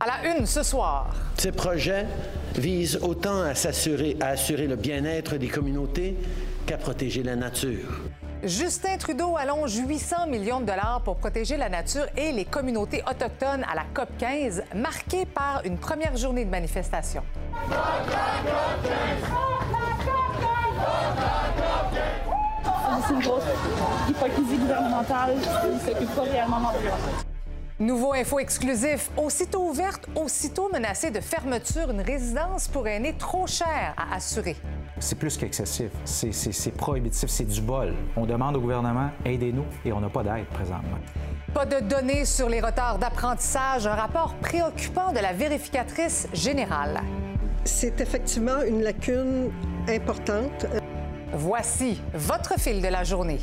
À la une ce soir. Ces projets visent autant à s'assurer à assurer le bien-être des communautés qu'à protéger la nature. Justin Trudeau allonge 800 millions de dollars pour protéger la nature et les communautés autochtones à la COP 15, marquée par une première journée de manifestation. C'est une grosse hypocrisie gouvernementale qui ne s'occupe pas réellement de l'environnement. Nouveau info exclusif. Aussitôt ouverte, aussitôt menacée de fermeture, une résidence pour aînés trop chère à assurer. C'est plus qu'excessif. C'est- prohibitif, c'est du bol. On demande au gouvernement, aidez-nous, et on n'a pas d'aide présentement. Pas de données sur les retards d'apprentissage, un rapport préoccupant de la vérificatrice générale. C'est effectivement une lacune importante. Voici votre fil de la journée.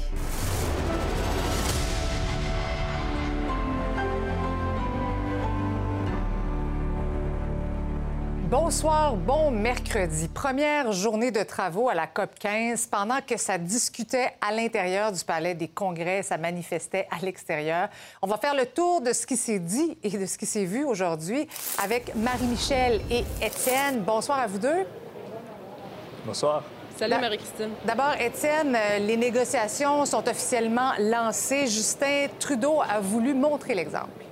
Bonsoir, bon mercredi. Première journée de travaux à la COP 15. Pendant que ça discutait à l'intérieur du palais des congrès, ça manifestait à l'extérieur. On va faire le tour de ce qui s'est dit et de ce qui s'est vu aujourd'hui avec Marie-Michel et Étienne. Bonsoir à vous deux. Bonsoir. Salut, Marie-Christine. D'abord, Étienne, euh, les négociations sont officiellement lancées. Justin Trudeau a voulu montrer l'exemple.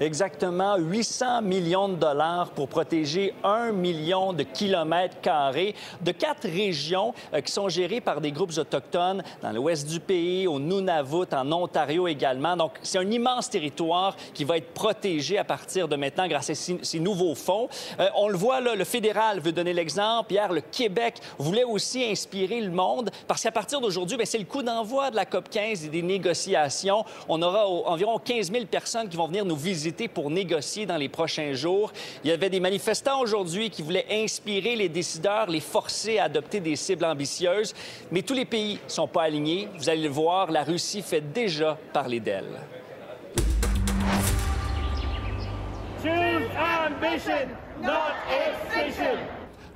Exactement 800 millions de dollars pour protéger un million de kilomètres carrés de quatre régions euh, qui sont gérées par des groupes autochtones dans l'ouest du pays, au Nunavut, en Ontario également. Donc, c'est un immense territoire qui va être protégé à partir de maintenant grâce à ces, nouveaux fonds. Euh, on le voit, là, le fédéral veut donner l'exemple. Hier, le Québec voulait aussi inspirer le monde parce qu'à partir d'aujourd'hui, ben, c'est le coup d'envoi de la COP 15 et des négociations. On aura au- environ 15 000 personnes qui vont venir nous visiter pour négocier dans les prochains jours. Il y avait des manifestants aujourd'hui qui voulaient inspirer les décideurs, les forcer à adopter des cibles ambitieuses. Mais tous les pays ne sont pas alignés. Vous allez le voir, la Russie fait déjà parler d'elle.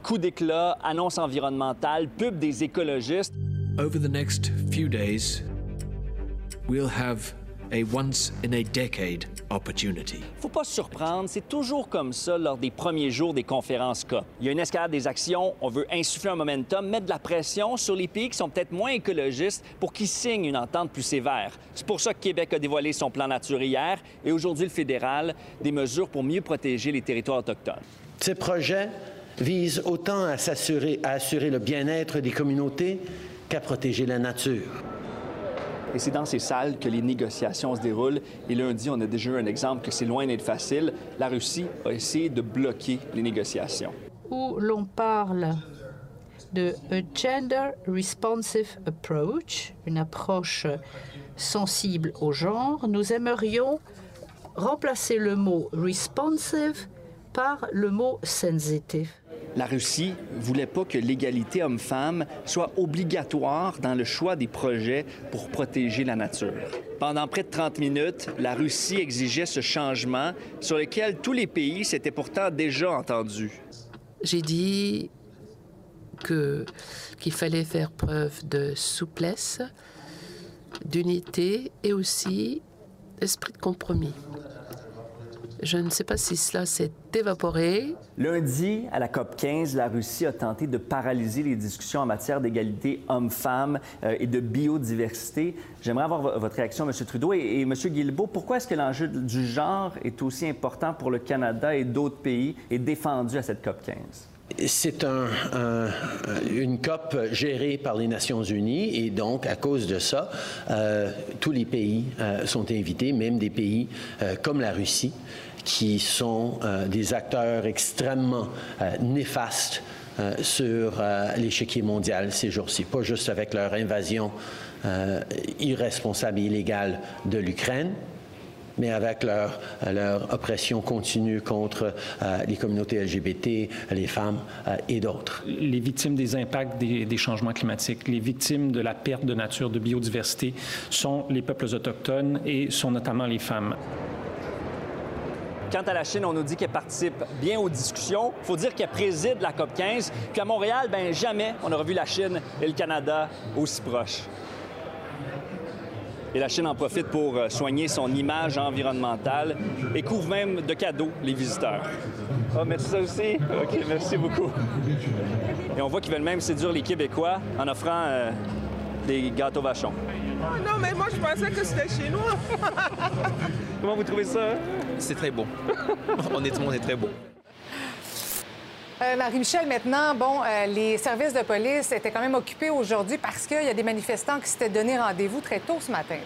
Coup d'éclat, annonce environnementale, pub des écologistes. Over the next few days, we'll have a once in a decade opportunity. Faut pas se surprendre, c'est toujours comme ça lors des premiers jours des conférences COP. Il y a une escalade des actions, on veut insuffler un momentum, mettre de la pression sur les pays qui sont peut-être moins écologistes pour qu'ils signent une entente plus sévère. C'est pour ça que Québec a dévoilé son plan nature hier et aujourd'hui le fédéral, des mesures pour mieux protéger les territoires autochtones. Ces projets visent autant à s'assurer à assurer le bien-être des communautés qu'à protéger la nature. Et c'est dans ces salles que les négociations se déroulent. Et lundi, on a déjà eu un exemple que c'est loin d'être facile. La Russie a essayé de bloquer les négociations. où l'on parle de a gender responsive approach, une approche sensible au genre, nous aimerions remplacer le mot responsive par le mot sensitive. La Russie voulait pas que l'égalité homme-femme soit obligatoire dans le choix des projets pour protéger la nature. Pendant près de 30 minutes, la Russie exigeait ce changement sur lequel tous les pays s'étaient pourtant déjà entendus. J'ai dit qu'il fallait faire preuve de souplesse, d'unité et aussi d'esprit de compromis. Je ne sais pas si cela s'est évaporé. Lundi, à la COP 15, la Russie a tenté de paralyser les discussions en matière d'égalité homme-femme euh, et de biodiversité. J'aimerais avoir vo- votre réaction, M. Trudeau. Et, et M. Guilbeault, pourquoi est-ce que l'enjeu du genre est aussi important pour le Canada et d'autres pays et défendu à cette COP 15? C'est un- une COP gérée par les Nations Unies et donc, à cause de ça, euh, tous les pays euh, sont invités, même des pays euh, comme la Russie, qui sont euh, des acteurs extrêmement euh, néfastes euh, sur euh, l'échiquier mondial ces jours-ci, pas juste avec leur invasion euh, irresponsable et illégale de l'Ukraine, mais avec leur, leur oppression continue contre euh, les communautés LGBT, les femmes euh, et d'autres. les victimes des impacts des, des changements climatiques, les victimes de la perte de nature, de biodiversité, sont les peuples autochtones et sont notamment les femmes. Quant à la Chine, on nous dit qu'elle participe bien aux discussions. Il faut dire qu'elle préside la COP 15. Puis à Montréal, ben jamais on aura vu la Chine et le Canada aussi proches. Et la Chine en profite pour euh, soigner son image environnementale et couvre même de cadeaux les visiteurs. Ah, merci ça aussi. OK, merci beaucoup. Et on voit qu'ils veulent même séduire les Québécois en offrant euh, des gâteaux vachons. Ah, non, mais moi, je pensais que c'était chez nous. Comment vous trouvez ça? C'est très beau. Honnêtement, on est très beau. Euh, Marie-Michel, maintenant, bon, euh, les services de police étaient quand même occupés aujourd'hui parce qu'il y a des manifestants qui s'étaient donné rendez-vous très tôt ce matin.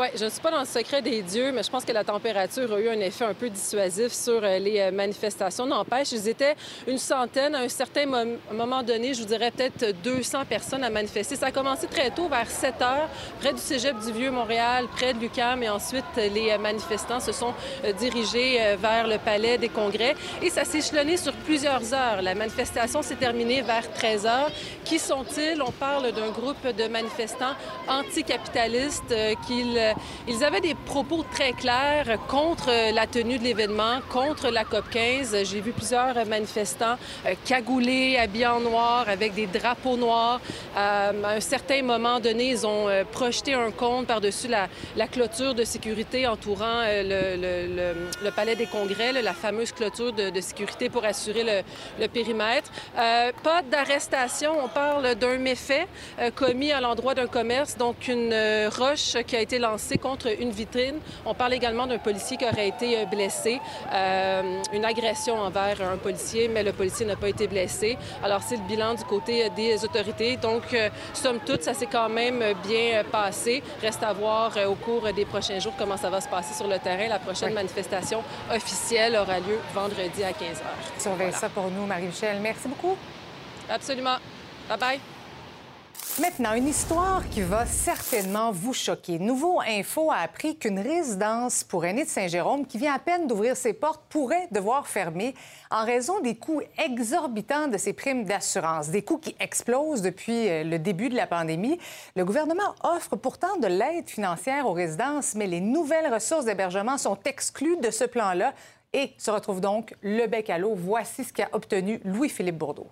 Oui, je ne suis pas dans le secret des dieux, mais je pense que la température a eu un effet un peu dissuasif sur euh, les euh, manifestations. N'empêche, ils étaient une centaine. À un certain mom- moment donné, je vous dirais peut-être 200 personnes à manifester. Ça a commencé très tôt, vers 7 heures, près du cégep du Vieux-Montréal, près de l'UQAM, et ensuite, euh, les manifestants se sont dirigés vers le palais des congrès. Et ça s'est échelonné sur plusieurs heures. La manifestation s'est terminée vers 13 heures. Qui sont-ils? On parle d'un groupe de manifestants anticapitalistes qu'ils euh, ils avaient des propos très clairs contre euh, la tenue de l'événement, contre la COP 15. J'ai vu plusieurs manifestants euh, cagoulés, habillés en noir, avec des drapeaux noirs. À un certain moment donné, ils ont projeté un cône par-dessus la, clôture de sécurité entourant le, palais des congrès, la fameuse clôture de, de sécurité pour assurer le, périmètre. Pas d'arrestation. On parle d'un méfait commis à l'endroit d'un commerce, donc une roche qui a été lancée contre une vitrine. On parle également d'un policier qui aurait été euh, blessé, euh, une agression envers un policier, mais le policier n'a pas été blessé. Alors c'est le bilan du côté euh, des autorités. Donc, euh, somme toute, ça s'est quand même bien passé. Reste à voir euh, au cours des prochains jours comment ça va se passer sur le terrain. La prochaine manifestation officielle aura lieu vendredi à 15 h. Surveille ça pour nous, Marie-Michel. Merci beaucoup. Absolument. Bye bye. Maintenant, une histoire qui va certainement vous choquer. Nouveau Info a appris qu'une résidence pour aînés de Saint-Jérôme qui vient à peine d'ouvrir ses portes pourrait devoir fermer en raison des coûts exorbitants de ses primes d'assurance, des coûts qui explosent depuis euh, le début de la pandémie. Le gouvernement offre pourtant de l'aide financière aux résidences, mais les nouvelles ressources d'hébergement sont exclues de ce plan-là et se retrouve donc le bec à l'eau. Voici ce qu'a obtenu Louis-Philippe Bourdeau.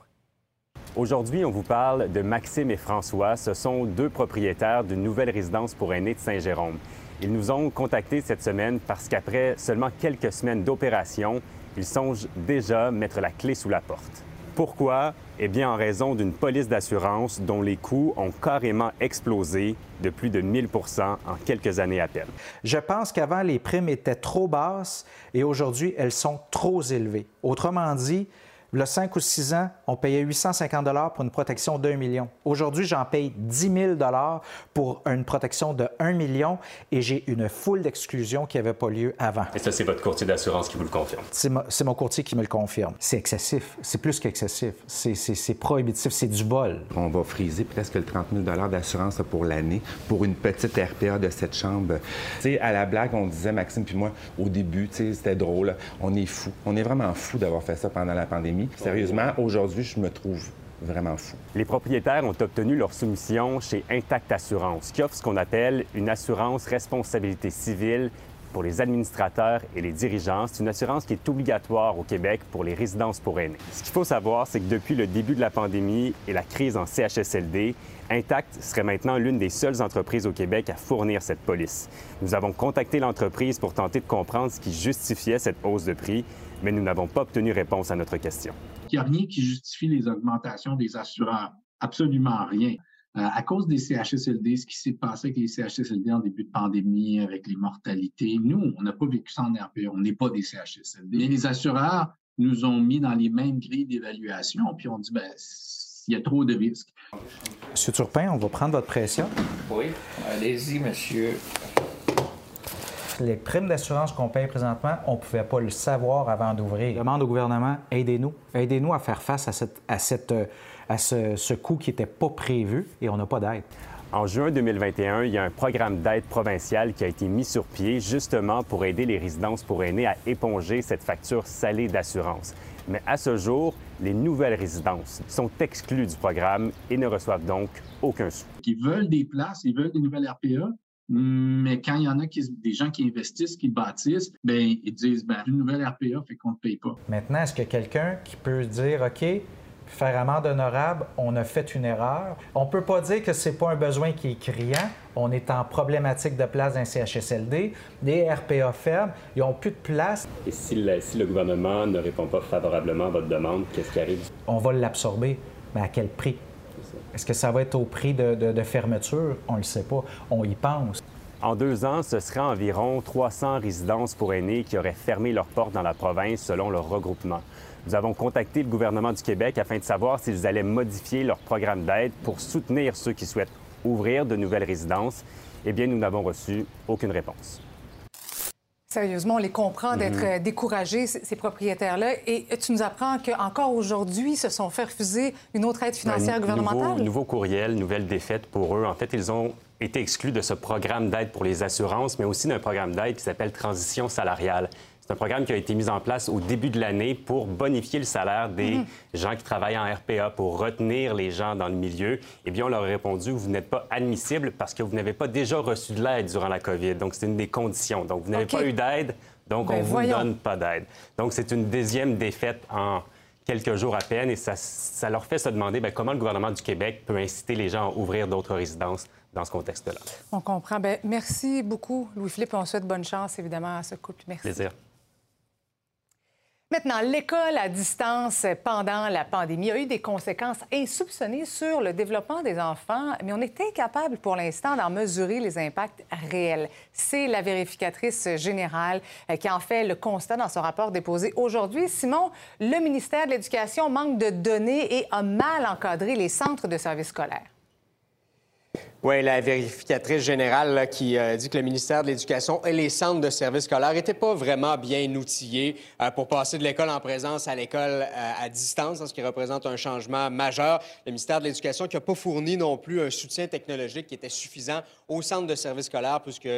Aujourd'hui, on vous parle de Maxime et François. Ce sont deux propriétaires d'une nouvelle résidence pour aînés de Saint-Jérôme. Ils nous ont contactés cette semaine parce qu'après seulement quelques semaines d'opération, ils songent déjà mettre la clé sous la porte. Pourquoi? Eh bien, en raison d'une police d'assurance dont les coûts ont carrément explosé de plus de 1000% en quelques années à peine. Je pense qu'avant, les primes étaient trop basses et aujourd'hui, elles sont trop élevées. Autrement dit, le 5 ou 6 ans, on payait 850 pour une protection d'un million. Aujourd'hui, j'en paye 10 000 pour une protection de 1 million et j'ai une foule d'exclusions qui n'avait pas lieu avant. Et ça, c'est votre courtier d'assurance qui vous le confirme? C'est mo- c'est mon courtier qui me le confirme. C'est excessif. C'est plus qu'excessif. C'est- C'est c'est prohibitif. C'est du vol. On va friser presque le 30 000 d'assurance pour l'année pour une petite RPA de cette chambre. Tu sais, à la blague, on disait, Maxime puis moi, au début, tu sais, c'était drôle. On est fou. On est vraiment fou d'avoir fait ça pendant la pandémie. Sérieusement, aujourd'hui, je me trouve vraiment fou. Les propriétaires ont obtenu leur soumission chez Intact Assurance, qui offre ce qu'on appelle une assurance responsabilité civile pour les administrateurs et les dirigeants. C'est une assurance qui est obligatoire au Québec pour les résidences pour aînés. Ce qu'il faut savoir, c'est que depuis le début de la pandémie et la crise en CHSLD, Intact serait maintenant l'une des seules entreprises au Québec à fournir cette police. Nous avons contacté l'entreprise pour tenter de comprendre ce qui justifiait cette hausse de prix, mais nous n'avons pas obtenu réponse à notre question. Il n'y a rien qui justifie les augmentations des assureurs. Absolument rien. Euh, à cause des CHSLD, ce qui s'est passé avec les CHSLD en début de pandémie, avec les mortalités, nous, on n'a pas vécu ça en RPA. On n'est pas des CHSLD. Mais les assureurs nous ont mis dans les mêmes grilles d'évaluation, puis on dit, ben, il y a trop de risques. Monsieur Turpin, on va prendre votre pression. Oui, allez-y, monsieur. Les primes d'assurance qu'on paye présentement, on ne pouvait pas le savoir avant d'ouvrir. Je demande au gouvernement, aidez-nous. Aidez-nous à faire face à, cette, à, cette, euh, à ce, ce coût qui n'était pas prévu et on n'a pas d'aide. En juin 2021, il y a un programme d'aide provinciale qui a été mis sur pied justement pour aider les résidences pour aînés à éponger cette facture salée d'assurance. Mais à ce jour, les nouvelles résidences sont exclues du programme et ne reçoivent donc aucun sou. Ils veulent des places, ils veulent des nouvelles RPA, mais quand il y en a qui, des gens qui investissent, qui bâtissent, ben ils disent, ben, une nouvelle RPA fait qu'on ne paye pas. Maintenant, est-ce qu'il y a quelqu'un qui peut dire, OK, faire amende honorable, on a fait une erreur. On ne peut pas dire que ce n'est pas un besoin qui est criant. On est en problématique de place d'un CHSLD. Les RPA ferment, ils n'ont plus de place. Et si le, si le gouvernement ne répond pas favorablement à votre demande, qu'est-ce qui arrive? On va l'absorber, mais à quel prix? Est-ce que ça va être au prix de, fermeture? On ne le sait pas. On y pense. En deux ans, ce serait environ 300 résidences pour aînés qui auraient fermé leurs portes dans la province selon leur regroupement. Nous avons contacté le gouvernement du Québec afin de savoir s'ils allaient modifier leur programme d'aide pour soutenir ceux qui souhaitent ouvrir de nouvelles résidences. Eh bien, nous n'avons reçu aucune réponse. Sérieusement, on les comprend d'être Mhm. euh, découragés, ces propriétaires-là. Et tu nous apprends qu'encore aujourd'hui, ils se sont fait refuser une autre aide financière Un gouvernementale. Nouveau, nouveau courriel, nouvelle défaite pour eux. En fait, ils ont été exclus de ce programme d'aide pour les assurances, mais aussi d'un programme d'aide qui s'appelle Transition salariale. C'est un programme qui a été mis en place au début de l'année pour bonifier le salaire des Mhm. gens qui travaillent en RPA, pour retenir les gens dans le milieu. Eh bien, on leur a répondu, vous n'êtes pas admissible parce que vous n'avez pas déjà reçu de l'aide durant la COVID. Donc, c'est une des conditions. Donc, vous n'avez pas eu d'aide, donc Ben, on ne vous voyons. donne pas d'aide. Donc, c'est une deuxième défaite en quelques jours à peine et ça, ça leur fait se demander bien, comment le gouvernement du Québec peut inciter les gens à ouvrir d'autres résidences dans ce contexte-là. On comprend. Ben, merci beaucoup, Louis-Philippe. On souhaite bonne chance, évidemment, à ce couple. Merci. Plaisir. Maintenant, l'école à distance pendant la pandémie a eu des conséquences insoupçonnées sur le développement des enfants, mais on est incapable pour l'instant d'en mesurer les impacts réels. C'est la vérificatrice générale euh, qui en fait le constat dans son rapport déposé aujourd'hui. Simon, le ministère de l'Éducation manque de données et a mal encadré les centres de services scolaires. Oui, la vérificatrice générale qui euh, dit que le ministère de l'Éducation et les centres de services scolaires n'étaient pas vraiment bien outillés euh, pour passer de l'école en présence à l'école euh, à distance, ce qui représente un changement majeur. Le ministère de l'Éducation qui n'a pas fourni non plus un soutien technologique qui était suffisant aux centres de services scolaires puisque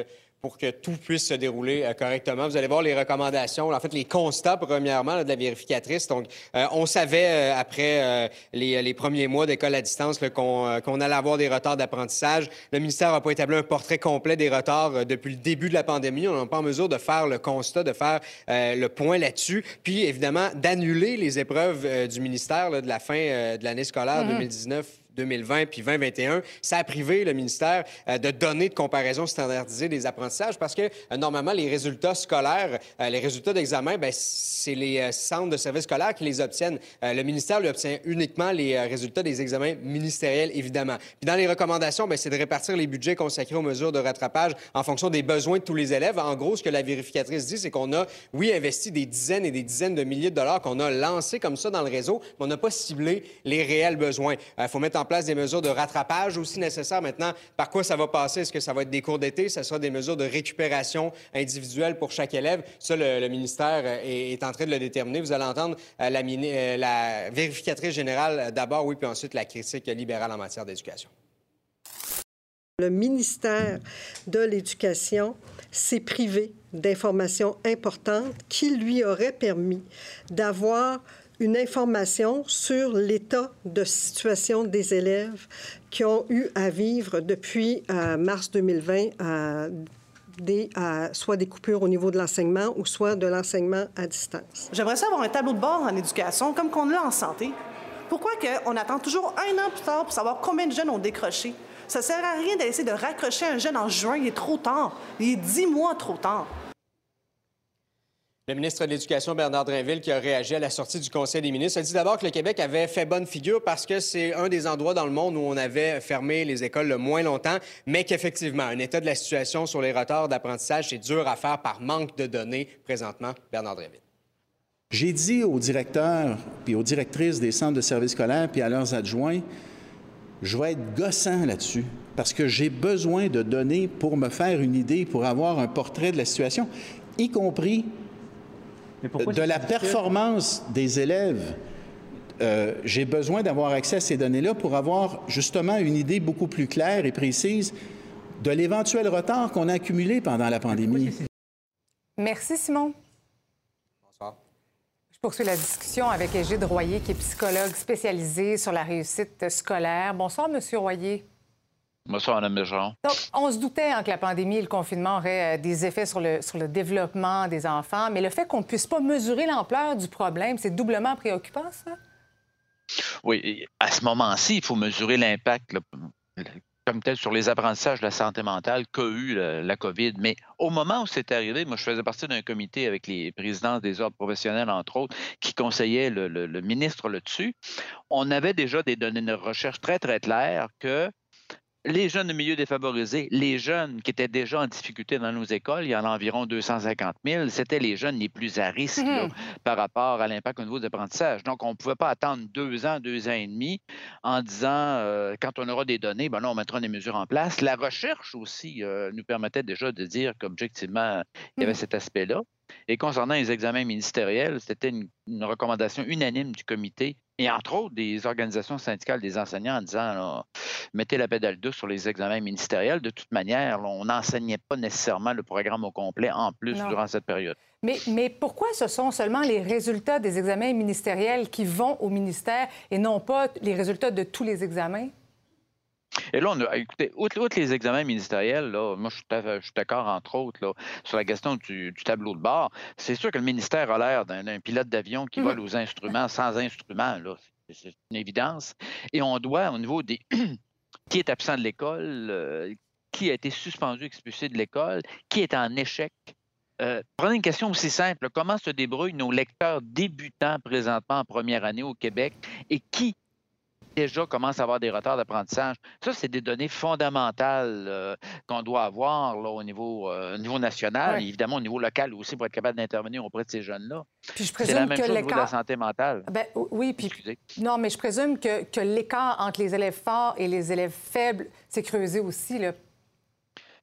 pour que tout puisse se dérouler euh, correctement. Vous allez voir les recommandations, en fait les constats premièrement là, de la vérificatrice. Donc, euh, on savait euh, après euh, les, les premiers mois d'école à distance là, qu'on euh, qu'on allait avoir des retards d'apprentissage. Le ministère n'a pas établi un portrait complet des retards euh, depuis le début de la pandémie. On n'est pas en mesure de faire le constat, de faire euh, le point là-dessus. Puis, évidemment, d'annuler les épreuves euh, du ministère là, de la fin euh, de l'année scolaire Mhm. 2019. 2020 puis 2021, ça a privé le ministère euh, de données de comparaison standardisées des apprentissages parce que euh, normalement les résultats scolaires, euh, les résultats d'examen, ben, c'est les centres de services scolaires qui les obtiennent. Le ministère lui obtient uniquement les résultats des examens ministériels évidemment. Puis dans les recommandations, ben, c'est de répartir les budgets consacrés aux mesures de rattrapage en fonction des besoins de tous les élèves. En gros, ce que la vérificatrice dit, c'est qu'on a oui investi des dizaines et des dizaines de milliers de dollars qu'on a lancés comme ça dans le réseau, mais on n'a pas ciblé les réels besoins. Il faut mettre en place des mesures de rattrapage aussi nécessaires. Maintenant, par quoi ça va passer? Est-ce que ça va être des cours d'été? Ça sera des mesures de récupération individuelle pour chaque élève. Ça, le, ministère euh, est, en train de le déterminer. Vous allez entendre euh, la, euh, la vérificatrice générale d'abord, oui, puis ensuite la critique libérale en matière d'éducation. Le ministère de l'Éducation s'est privé d'informations importantes qui lui auraient permis d'avoir une information sur l'état de situation des élèves qui ont eu à vivre depuis euh, mars 2020 euh, euh, soit des coupures au niveau de l'enseignement ou soit de l'enseignement à distance. J'aimerais ça avoir un tableau de bord en éducation, comme qu'on l'a en santé. Pourquoi on attend toujours un an plus tard pour savoir combien de jeunes ont décroché? Ça sert à rien d'essayer de raccrocher un jeune en juin, il est trop tard. Il est dix mois trop tard. Le ministre de l'Éducation, Bernard Drinville, qui a réagi à la sortie du Conseil des ministres, a dit d'abord que le Québec avait fait bonne figure parce que c'est un des endroits dans le monde où on avait fermé les écoles le moins longtemps, mais qu'effectivement, un état de la situation sur les retards d'apprentissage, c'est dur à faire par manque de données présentement. Bernard Drinville. J'ai dit aux directeurs puis aux directrices des centres de services scolaires puis à leurs adjoints, je vais être gossant là-dessus parce que j'ai besoin de données pour me faire une idée, pour avoir un portrait de la situation, y compris de la performance des élèves. Euh, j'ai besoin d'avoir accès à ces données-là pour avoir justement une idée beaucoup plus claire et précise de l'éventuel retard qu'on a accumulé pendant la pandémie. Merci, Simon. Bonsoir. Je poursuis la discussion avec Égide Royer, qui est psychologue spécialisé sur la réussite scolaire. Bonsoir, Monsieur Royer. Bonsoir, Mme Bergeron. Donc, on se doutait hein, que la pandémie et le confinement auraient euh, des effets sur le, sur le développement des enfants, mais le fait qu'on ne puisse pas mesurer l'ampleur du problème, c'est doublement préoccupant, ça? Oui, à ce moment-ci, il faut mesurer l'impact comme tel sur les apprentissages de la santé mentale qu'a eu la, COVID. Mais au moment où c'est arrivé, moi, je faisais partie d'un comité avec les présidents des ordres professionnels, entre autres, qui conseillaient le, le ministre là-dessus. On avait déjà des données de recherche très, très claires que les jeunes de milieux défavorisés, les jeunes qui étaient déjà en difficulté dans nos écoles, il y en a environ 250 000, c'était les jeunes les plus à risque mmh par rapport à l'impact au niveau des apprentissages. Donc, on ne pouvait pas attendre deux ans, deux ans et demi en disant, euh, quand on aura des données, ben là, on mettra des mesures en place. La recherche aussi euh, nous permettait déjà de dire qu'objectivement, il y avait mmh. cet aspect-là. Et concernant les examens ministériels, c'était une, recommandation unanime du comité et entre autres des organisations syndicales des enseignants en disant mettez la pédale douce sur les examens ministériels. De toute manière, on n'enseignait pas nécessairement le programme au complet en plus durant cette période. Mais, mais, pourquoi ce sont seulement les résultats des examens ministériels qui vont au ministère et non pas les résultats de tous les examens? Et là, on a, écoutez, outre, les examens ministériels, là, moi, je suis d'accord, entre autres, là, sur la question du, tableau de bord. C'est sûr que le ministère a l'air d'un pilote d'avion qui vole aux instruments sans instruments. C'est une évidence. Et on doit, au niveau des. qui est absent de l'école, euh, qui a été suspendu, expulsé de l'école, qui est en échec. Euh, prenez une question aussi simple. Comment se débrouillent nos lecteurs débutants présentement en première année au Québec et qui déjà commence à avoir des retards d'apprentissage. Ça, c'est des données fondamentales euh, qu'on doit avoir là, au niveau, euh, niveau national, évidemment au niveau local aussi pour être capable d'intervenir auprès de ces jeunes-là. C'est la même chose au niveau de la santé mentale. Ben, oui, puis non, mais je présume que, que l'écart entre les élèves forts et les élèves faibles s'est creusé aussi. Là.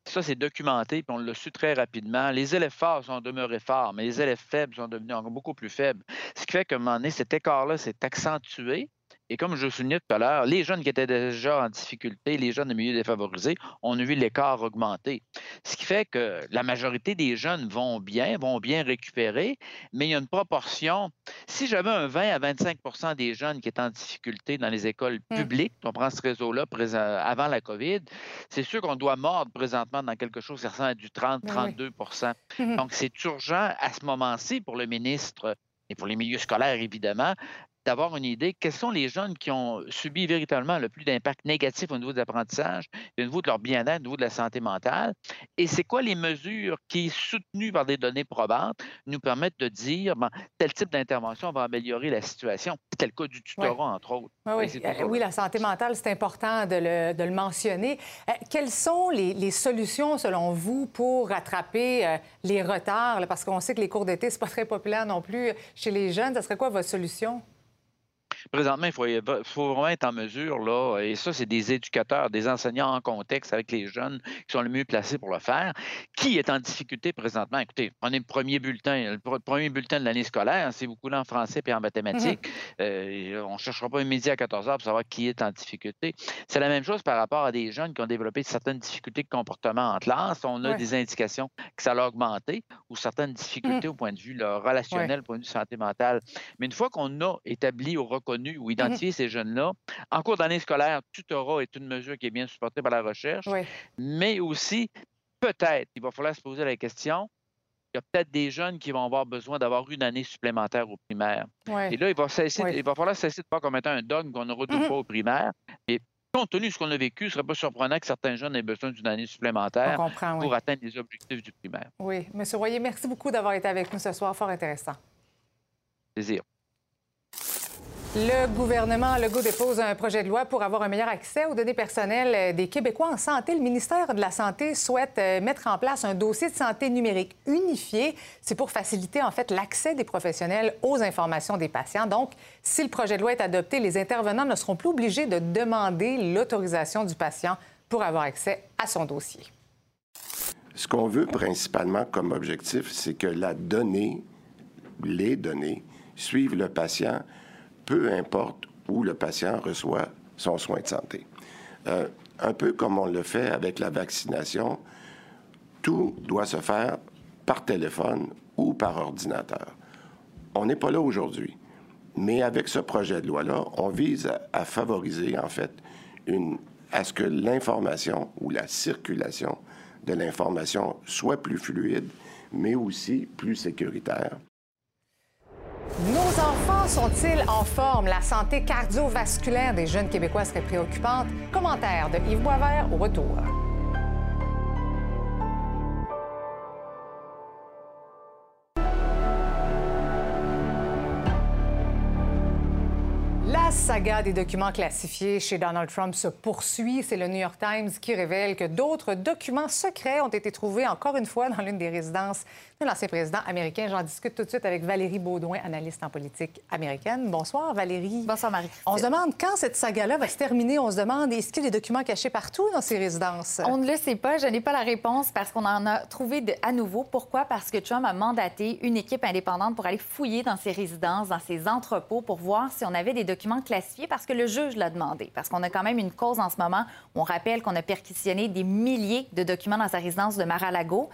Ça, c'est documenté, puis on l'a su très rapidement. Les élèves forts sont demeurés forts, mais les élèves faibles sont devenus encore beaucoup plus faibles. Ce qui fait qu'à un moment donné, cet écart-là s'est accentué. Et comme je le soulignais tout à l'heure, les jeunes qui étaient déjà en difficulté, les jeunes de milieux défavorisés, on a vu l'écart augmenter. Ce qui fait que la majorité des jeunes vont bien, vont bien récupérer, mais il y a une proportion. Si j'avais un 20 à 25% des jeunes qui étaient en difficulté dans les écoles mmh. publiques, on prend ce réseau-là avant la COVID, c'est sûr qu'on doit mordre présentement dans quelque chose qui ressemble à du 30-32% mmh Donc, c'est urgent à ce moment-ci pour le ministre et pour les milieux scolaires, évidemment, d'avoir une idée quels sont les jeunes qui ont subi véritablement le plus d'impact négatif au niveau de l'apprentissage, au niveau de leur bien-être, au niveau de la santé mentale, et c'est quoi les mesures qui, soutenues par des données probantes, nous permettent de dire ben, tel type d'intervention va améliorer la situation? C'est le cas du tutorat, entre autres. Oui, oui. oui, la santé mentale, c'est important de le, mentionner. Euh, quelles sont les, solutions, selon vous, pour rattraper euh, les retards? parce qu'on sait que les cours d'été, c'est pas très populaire non plus chez les jeunes. Ce serait quoi votre solution? Présentement, il faut, vraiment être en mesure, là, et ça, c'est des éducateurs, des enseignants en contexte avec les jeunes qui sont le mieux placés pour le faire. Qui est en difficulté présentement? Écoutez, on est le premier bulletin, le premier bulletin de l'année scolaire, c'est beaucoup là en français et en mathématiques. Mm-hmm. Euh, on ne cherchera pas un midi à 14 heures pour savoir qui est en difficulté. C'est la même chose par rapport à des jeunes qui ont développé certaines difficultés de comportement en classe. On a des indications que ça a augmenté ou certaines difficultés mm. au point de vue relationnel, au point de vue santé mentale. Mais une fois qu'on a établi ou reconnu ou mmh identifier ces jeunes-là. En cours d'année scolaire, tutorat est une mesure qui est bien supportée par la recherche, mais aussi, peut-être, il va falloir se poser la question, il y a peut-être des jeunes qui vont avoir besoin d'avoir une année supplémentaire au primaire. Et là, il va, il va falloir cesser de voir comme étant un dogme qu'on ne retrouve mmh pas au primaire. Et compte tenu de ce qu'on a vécu, ce ne serait pas surprenant que certains jeunes aient besoin d'une année supplémentaire pour atteindre les objectifs du primaire. Oui. Monsieur Royer, merci beaucoup d'avoir été avec nous ce soir. Fort intéressant. Plaisir. Le gouvernement Legault dépose un projet de loi pour avoir un meilleur accès aux données personnelles des Québécois en santé. Le ministère de la Santé souhaite euh, mettre en place un dossier de santé numérique unifié. C'est pour faciliter en fait l'accès des professionnels aux informations des patients. Donc, si le projet de loi est adopté, les intervenants ne seront plus obligés de demander l'autorisation du patient pour avoir accès à son dossier. Ce qu'on veut principalement comme objectif, c'est que la donnée, les données, suivent le patient peu importe où le patient reçoit son soin de santé. Euh, un peu comme on le fait avec la vaccination, tout doit se faire par téléphone ou par ordinateur. On n'est pas là aujourd'hui, mais avec ce projet de loi-là, on vise à, favoriser, en fait, à ce que l'information ou la circulation de l'information soit plus fluide, mais aussi plus sécuritaire. Nos enfants sont-ils en forme? La santé cardiovasculaire des jeunes Québécois serait préoccupante. Commentaire de Yves Boisvert au retour. Saga des documents classifiés chez Donald Trump se poursuit. C'est le New York Times qui révèle que d'autres documents secrets ont été trouvés encore une fois dans l'une des résidences de l'ancien président américain. J'en discute tout de suite avec Valérie Baudouin, analyste en politique américaine. Bonsoir, Valérie. Bonsoir, Marie. On se demande quand cette saga-là va se terminer. On se demande, est-ce qu'il y a des documents cachés partout dans ces résidences? On ne le sait pas. Je n'ai pas la réponse parce qu'on en a trouvé de, à nouveau. Pourquoi? Parce que Trump a mandaté une équipe indépendante pour aller fouiller dans ses résidences, dans ses entrepôts, pour voir si on avait des documents classifiés parce que le juge l'a demandé. Parce qu'on a quand même une cause en ce moment. On rappelle qu'on a perquisitionné des milliers de documents dans sa résidence de Mar-a-Lago.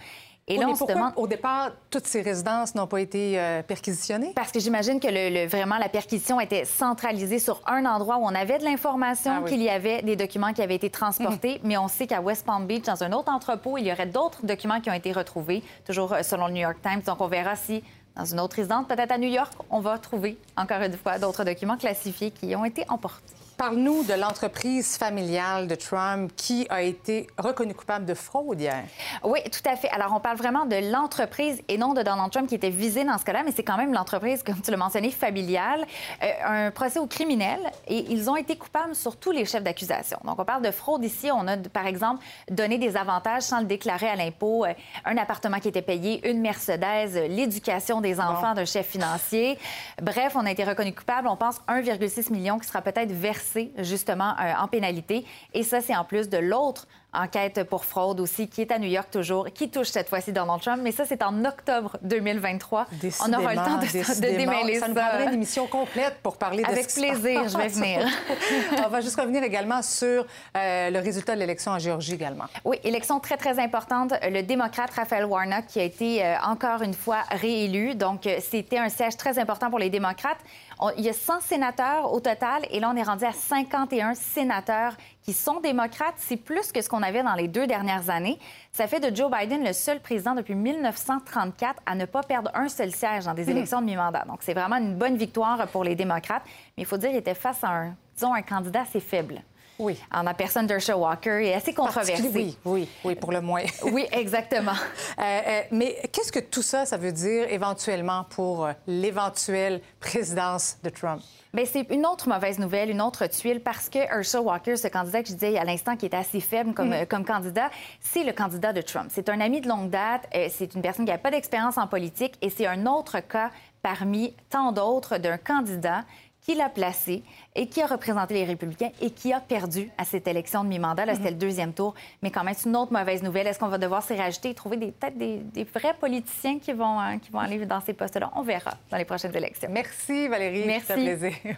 Et là, on se demande... au départ, toutes ces résidences n'ont pas été euh, perquisitionnées? Parce que j'imagine que le, vraiment la perquisition était centralisée sur un endroit où on avait de l'information, Ah qu'il y avait des documents qui avaient été transportés, mais on sait qu'à West Palm Beach, dans un autre entrepôt, il y aurait d'autres documents qui ont été retrouvés, toujours euh, selon le New York Times. Donc, on verra si dans une autre résidence, peut-être à New York, on va trouver encore une fois d'autres documents classifiés qui ont été emportés. Parle-nous de l'entreprise familiale de Trump qui a été reconnue coupable de fraude hier. Oui, tout à fait. Alors, on parle vraiment de l'entreprise et non de Donald Trump qui était visé dans ce cas-là, mais c'est quand même l'entreprise, comme tu l'as mentionné, familiale, euh, un procès au criminel et ils ont été coupables sur tous les chefs d'accusation. Donc, on parle de fraude ici. On a, par exemple, donné des avantages sans le déclarer à l'impôt, euh, un appartement qui était payé, une Mercedes, l'éducation des enfants d'un chef financier. Bref, on a été reconnu coupable. On pense 1,6 million qui sera peut-être versé justement euh, en pénalité. Et ça, c'est en plus de l'autre enquête pour fraude aussi, qui est à New York toujours, qui touche cette fois-ci Donald Trump. Mais ça, c'est en octobre 2023. On aura le temps de, de démêler ça. Ça nous prendrait une émission complète pour parler de Avec ce qui se plaisir, je vais venir. On va juste revenir également sur euh, le résultat de l'élection en Géorgie également. Oui, élection très, très importante. Le démocrate Raphaël Warnock qui a été euh, encore une fois réélu. Donc, c'était un siège très important pour les démocrates. On- il y a 100 sénateurs au total et là, on est rendu à 51 sénateurs qui sont démocrates. C'est plus que ce qu'on avait dans les deux dernières années. Ça fait de Joe Biden le seul président depuis 1934 à ne pas perdre un seul siège dans des Mhm. élections de mi-mandat. Donc, c'est vraiment une bonne victoire pour les démocrates. Mais il faut dire qu'il était face à un, disons, un candidat assez faible. Oui. En la personne d'Herschel Walker et assez controversé. Oui, oui, oui, pour le moins. Oui, exactement. Euh, euh, mais qu'est-ce que tout ça, ça veut dire éventuellement pour euh, l'éventuelle présidence de Trump? Bien, c'est une autre mauvaise nouvelle, une autre tuile, parce que Herschel Walker, ce candidat que je disais à l'instant qui était assez faible comme, Mhm. comme candidat, c'est le candidat de Trump. C'est un ami de longue date, c'est une personne qui n'a pas d'expérience en politique et c'est un autre cas parmi tant d'autres d'un candidat qui l'a placé et qui a représenté les républicains et qui a perdu à cette élection de mi-mandat. Là, c'était le deuxième tour. Mais quand même, c'est une autre mauvaise nouvelle. Est-ce qu'on va devoir s'y rajouter et trouver des- peut-être des, des vrais politiciens qui vont, euh, qui vont aller dans ces postes-là? On verra dans les prochaines élections. Merci, Valérie. Merci. Ça fait plaisir.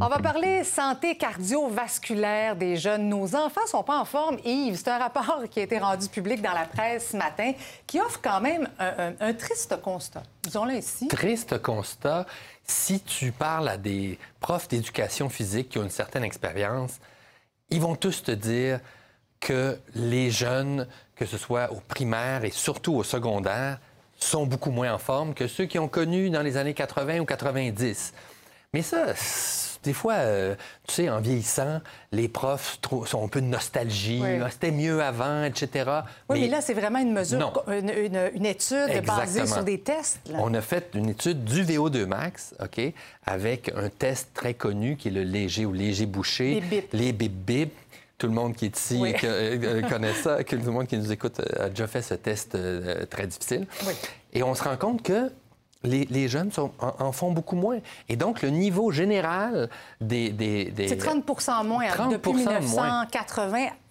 On va parler santé cardiovasculaire des jeunes. Nos enfants sont pas en forme. Yves, c'est un rapport qui a été rendu public dans la presse ce matin qui offre quand même un, triste constat. Disons-le ici. Triste constat, si tu parles à des profs d'éducation physique qui ont une certaine expérience, ils vont tous te dire que les jeunes, que ce soit au primaire et surtout au secondaire, sont beaucoup moins en forme que ceux qui ont connu dans les années 80 ou 90. Mais ça, des fois, euh, tu sais, en vieillissant, les profs sont un peu de nostalgie. Oui. Ah, C'était mieux avant, etc. Oui, mais, là, c'est vraiment une mesure, une, une- une étude basée sur des tests. là. On a fait une étude du VO2 max, OK, avec un test très connu qui est le léger ou léger bouché. Les bip. Les bip. Tout le monde qui est ici Oui. que- euh, connaît ça, que tout le monde qui nous écoute euh, a déjà fait ce test euh, très difficile. Oui. Et on se rend compte que les, les jeunes sont- en, en font beaucoup moins. Et donc, le niveau général des... des, des- C'est 30% moins hein, 30 depuis moins.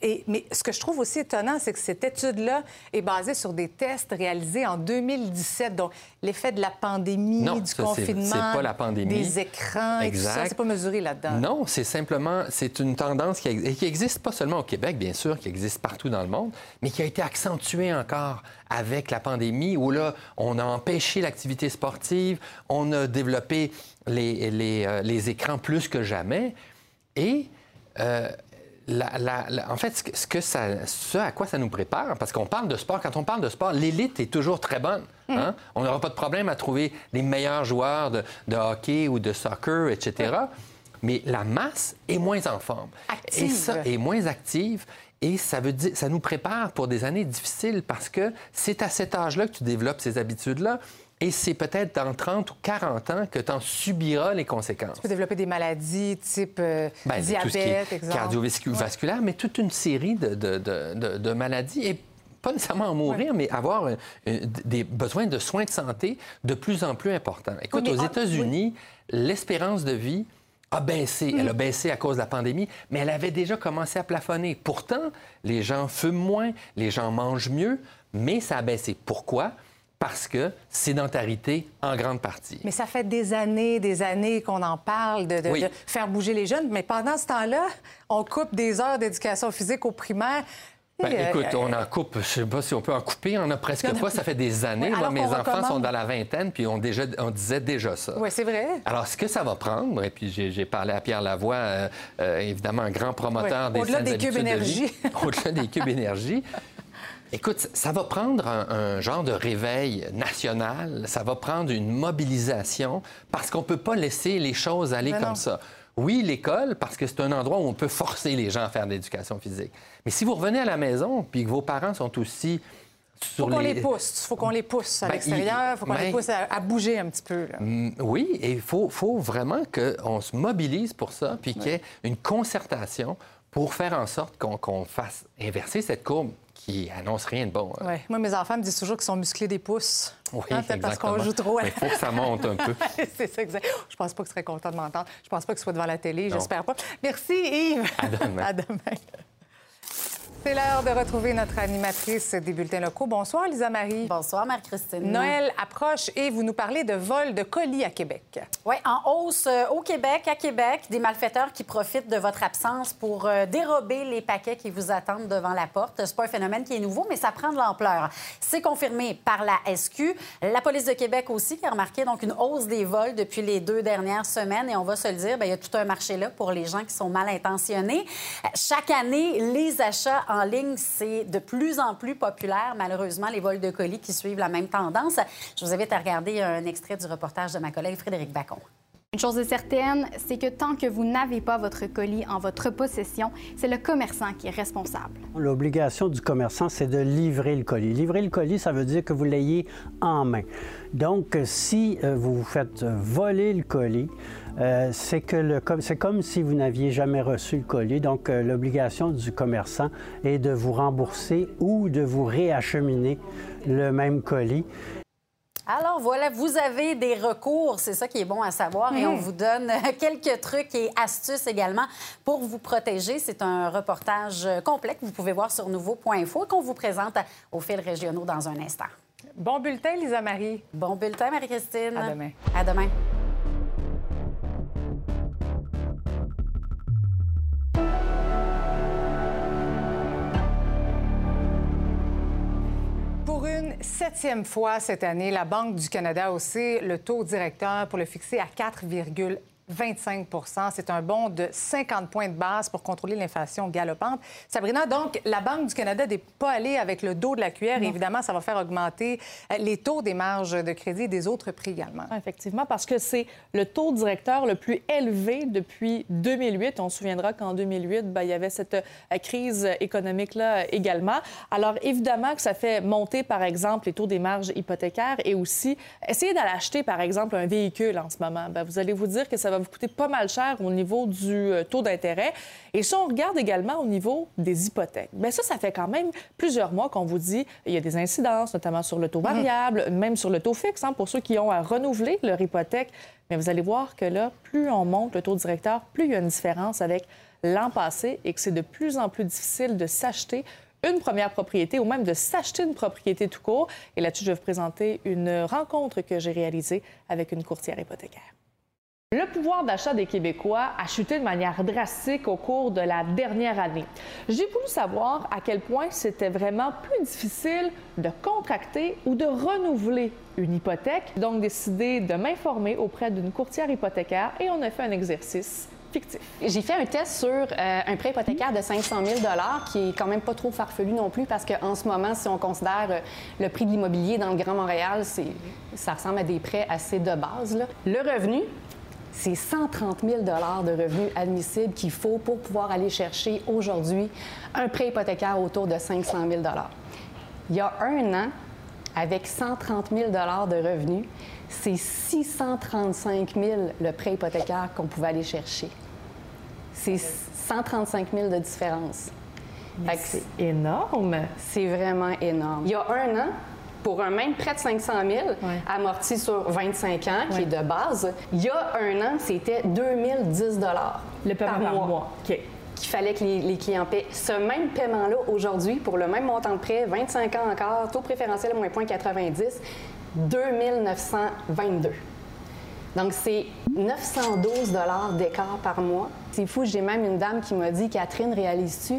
1980. Et, mais ce que je trouve aussi étonnant, c'est que cette étude-là est basée sur des tests réalisés en 2017. Donc, l'effet de la pandémie, Non, du ça, confinement, pas la pandémie. des écrans et tout ça, Exact. c'est pas mesuré là-dedans. Non, c'est simplement, c'est une tendance qui, ex- qui existe pas seulement au Québec, bien sûr, qui existe partout dans le monde, mais qui a été accentuée encore avec la pandémie, où là, on a empêché l'activité sportive, on a développé les, les, euh, les écrans plus que jamais, et euh, en fait, ce, que ça, ce à quoi ça nous prépare, parce qu'on parle de sport, quand on parle de sport, l'élite est toujours très bonne. Hein? Mm. On n'aura pas de problème à trouver les meilleurs joueurs de, hockey ou de soccer, etc. Mais la masse est moins en forme. Et ça est moins active. Et ça, veut dire, ça nous prépare pour des années difficiles parce que c'est à cet âge-là que tu développes ces habitudes-là. Et c'est peut-être dans 30 ou 40 ans que tu en subiras les conséquences. Tu peux développer des maladies type euh, ben, diabète, tout cardiovasculaire, mais toute une série de, de, de, de maladies. Et pas nécessairement en mourir, mais avoir euh, des besoins de soins de santé de plus en plus importants. Écoute, aux États-Unis, l'espérance de vie a baissé. Elle a mm. baissé à cause de la pandémie, mais elle avait déjà commencé à plafonner. Pourtant, les gens fument moins, les gens mangent mieux, mais ça a baissé. Pourquoi? Parce que sédentarité en grande partie. Mais ça fait des années, des années qu'on en parle de, faire bouger les jeunes, mais pendant ce temps-là, on coupe des heures d'éducation physique aux primaires. Ben, euh, écoute, on en coupe, je ne sais pas si on peut en couper, on a presque pas, ça fait des années. mes enfants sont dans la vingtaine, puis on, déjà, on disait déjà ça. Oui, c'est vrai. Alors, ce que ça va prendre, et puis j'ai parlé à Pierre Lavoie, euh, euh, évidemment un grand promoteur des Au-delà des cubes énergie. Au-delà des cubes énergie. Écoute, ça va prendre un, genre de réveil national, ça va prendre une mobilisation, parce qu'on ne peut pas laisser les choses aller comme ça. Oui, l'école, parce que c'est un endroit où on peut forcer les gens à faire de l'éducation physique. Mais si vous revenez à la maison, puis que vos parents sont aussi sur faut qu'on les... pousse. Il faut qu'on les pousse à ben, l'extérieur. Il faut qu'on les ben, pousse à, bouger un petit peu. Mm, oui, et il faut, faut, vraiment qu'on se mobilise pour ça, puis qu'il y ait une concertation pour faire en sorte qu'on fasse inverser cette courbe qui annonce rien de bon. Hein. Oui. Moi, mes enfants me disent toujours qu'ils sont musclés des pouces. Oui, hein, parce qu'on joue trop. Il faut que ça monte un peu. c'est ça, exact. Je pense pas qu'ils seraient contents de m'entendre. Je pense pas qu'ils soient devant la télé. J'espère pas. Merci, Yves. À demain. à demain. C'est l'heure de retrouver notre animatrice des bulletins locaux. Bonsoir, Lisa Marie. Bonsoir, Marie-Christine. Noël approche et vous nous parlez de vol de colis à Québec. Oui, en hausse euh, au Québec, à Québec, des malfaiteurs qui profitent de votre absence pour euh, dérober les paquets qui vous attendent devant la porte. C'est pas un phénomène qui est nouveau, mais ça prend de l'ampleur. C'est confirmé par la SQ. La police de Québec aussi qui a remarqué donc une hausse des vols depuis les deux dernières semaines. Et on va se le dire, bien, il y a tout un marché là pour les gens qui sont mal intentionnés. Chaque année, les achats en ligne, c'est de plus en plus populaire. Malheureusement, les vols de colis qui suivent la même tendance. Je vous invite à regarder un extrait du reportage de ma collègue Frédéric Bacon. Une chose est certaine, c'est que tant que vous n'avez pas votre colis en votre possession, c'est le commerçant qui est responsable. L'obligation du commerçant, c'est de livrer le colis. Livrer le colis, ça veut dire que vous l'ayez en main. Donc, si euh, vous vous faites voler le colis, euh, c'est que c'est comme si vous n'aviez jamais reçu le colis. Donc, euh, l'obligation du commerçant est de vous rembourser ou de vous réacheminer le même colis. Alors voilà, vous avez des recours, c'est ça qui est bon à savoir, et on mm. vous donne quelques trucs et astuces également pour vous protéger. C'est un reportage complet que vous pouvez voir sur nouveau.info et qu'on vous présente aux fils régionaux dans un instant. Bon bulletin, Lisa Marie. Bon bulletin, Marie-Christine. À demain. À demain. Septième fois cette année, la Banque du Canada a haussé le taux directeur pour le fixer à 4,1 25 C'est un bond de 50 points de base pour contrôler l'inflation galopante. Sabrina, donc, la Banque du Canada n'est pas allée avec le dos de la cuillère. évidemment, ça va faire augmenter euh, les taux des marges de crédit et des autres prix également. Effectivement, parce que c'est le taux directeur le plus élevé depuis 2008. On se souviendra qu'en 2008, ben, il y avait cette euh, crise économique-là également. Alors, évidemment que ça fait monter, par exemple, les taux des marges hypothécaires et aussi, essayer d'aller acheter, par exemple, un véhicule en ce moment. Ben, vous allez vous dire que ça va vous coûter pas mal cher au niveau du euh, taux d'intérêt. Et si on regarde également au niveau des hypothèques, bien ça, ça fait quand même plusieurs mois qu'on vous dit il y a des incidences, notamment sur le taux mhm. variable, même sur le taux fixe, hein, pour ceux qui ont à renouveler leur hypothèque. Mais vous allez voir que là, plus on monte le taux directeur, plus il y a une différence avec l'an passé et que c'est de plus en plus difficile de s'acheter une première propriété ou même de s'acheter une propriété tout court. Et là-dessus, je vais vous présenter une rencontre que j'ai réalisée avec une courtière hypothécaire. Le pouvoir d'achat des Québécois a chuté de manière drastique au cours de la dernière année. J'ai voulu savoir à quel point c'était vraiment plus difficile de contracter ou de renouveler une hypothèque. Donc, décidé de m'informer auprès d'une courtière hypothécaire et on a fait un exercice. J'ai fait un test sur euh, un prêt hypothécaire de 500 000 qui est quand même pas trop farfelu non plus parce qu'en ce moment, si on considère euh, le prix de l'immobilier dans le Grand Montréal, ça ressemble à des prêts assez de base. Le revenu, c'est 130 000 de revenus admissibles qu'il faut pour pouvoir aller chercher aujourd'hui un prêt hypothécaire autour de 500 000 Il y a un an, avec 130 000 de revenus, c'est 635 000 le prêt hypothécaire qu'on pouvait aller chercher. C'est 135 000 de différence. C'est énorme. C'est vraiment énorme. Il y a un an, pour un même prêt de 500 000, amorti sur 25 ans, qui est de base, il y a un an, c'était 2010 Le paiement par par mois. mois. OK. Qu'il fallait que les, les clients paient. Ce même paiement-là, aujourd'hui, pour le même montant de prêt, 25 ans encore, taux préférentiel moins 0,90, 2922. Donc, c'est 912 d'écart par mois. C'est fou, j'ai même une dame qui m'a dit Catherine, réalises-tu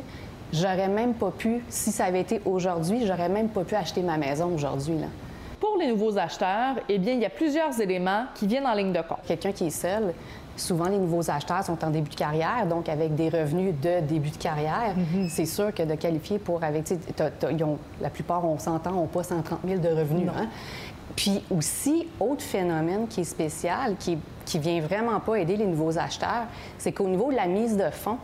J'aurais même pas pu, si ça avait été aujourd'hui, j'aurais même pas pu acheter ma maison aujourd'hui. Pour les nouveaux acheteurs, eh bien, il y a plusieurs éléments qui viennent en ligne de compte. Quelqu'un qui est seul, souvent les nouveaux acheteurs sont en début de carrière, donc avec des revenus de début de carrière, c'est sûr que de qualifier pour avec, ils ont- la plupart, on s'entend, n'ont pas 130 000 de revenus. Hein. Puis aussi, autre phénomène qui est spécial, qui, qui vient vraiment pas aider les nouveaux acheteurs, c'est qu'au niveau de la mise de fonds,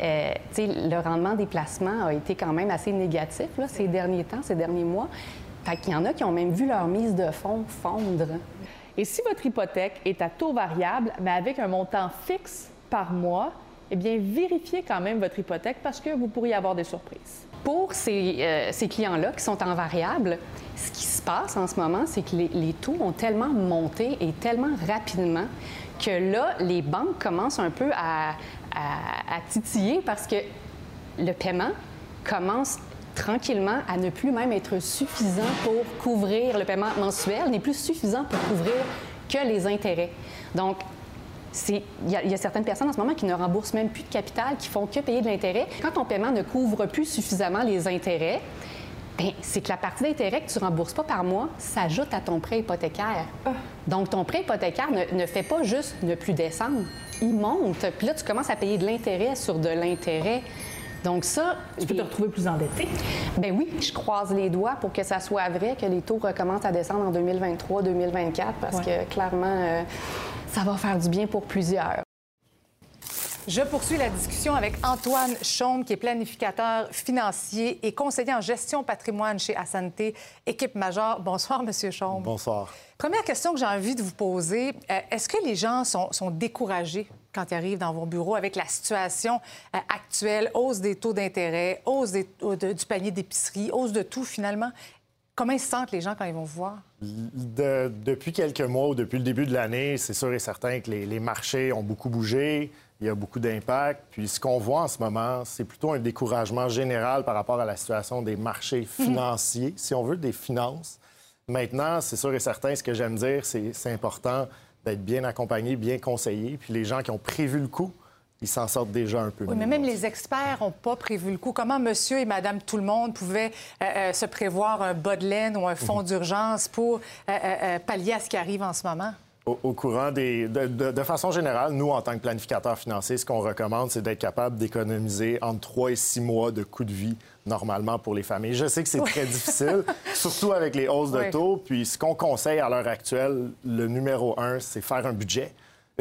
euh, le rendement des placements a été quand même assez négatif là, ces derniers temps, ces derniers mois. Fait qu'il y en a qui ont même vu leur mise de fonds fondre. Et si votre hypothèque est à taux variable, mais avec un montant fixe par mois, eh bien, vérifiez quand même votre hypothèque parce que vous pourriez avoir des surprises. Pour ces, euh, ces clients-là qui sont en variable, ce qui se passe en ce moment, c'est que les, les taux ont tellement monté et tellement rapidement que là, les banques commencent un peu à, à- titiller parce que le paiement commence tranquillement à ne plus même être suffisant pour couvrir le paiement mensuel, n'est plus suffisant pour couvrir que les intérêts. Donc, il y, y a certaines personnes en ce moment qui ne remboursent même plus de capital, qui font que payer de l'intérêt. Quand ton paiement ne couvre plus suffisamment les intérêts, c'est que la partie d'intérêt que tu ne rembourses pas par mois s'ajoute à ton prêt hypothécaire. Donc, ton prêt hypothécaire ne, ne fait pas juste ne plus descendre, il monte. Puis là, tu commences à payer de l'intérêt sur de l'intérêt. Donc ça... Tu peux te retrouver plus endetté. Ben oui, je croise les doigts pour que ça soit vrai, que les taux recommencent à descendre en 2023-2024, parce Ouais. que clairement, euh, ça va faire du bien pour plusieurs. Je poursuis la discussion avec Antoine Chaume, qui est planificateur financier et conseiller en gestion patrimoine chez Assanté, équipe majeure. Bonsoir, Monsieur Chaume. Bonsoir. Première question que j'ai envie de vous poser, euh, est-ce que les gens sont, sont découragés quand ils arrivent dans vos bureaux avec la situation euh, actuelle, hausse des taux d'intérêt, hausse des- du panier d'épicerie, hausse de tout finalement? Comment ils se sentent les gens quand ils vont vous voir? De- depuis quelques mois ou depuis le début de l'année, c'est sûr et certain que les, les marchés ont beaucoup bougé. Il y a beaucoup d'impact. Puis ce qu'on voit en ce moment, c'est plutôt un découragement général par rapport à la situation des marchés financiers, si on veut, des finances. Maintenant, c'est sûr et certain, ce que j'aime dire, c'est c'est important d'être bien accompagné, bien conseillé. Puis les gens qui ont prévu le coup, ils s'en sortent déjà un peu Oui, mais même les experts n'ont pas prévu le coup. Comment monsieur et madame tout le monde pouvaient euh, euh, se prévoir un bas de laine ou un fonds d'urgence pour euh, pallier à ce qui arrive en ce moment? Au, au courant des. De, de- de façon générale, nous, en tant que planificateur financier, ce qu'on recommande, c'est d'être capable d'économiser entre 3 et 6 mois de coût de vie normalement pour les familles. Je sais que c'est Oui. très difficile, surtout avec les hausses de Oui. taux. Puis ce qu'on conseille à l'heure actuelle, le numéro un, c'est faire un budget.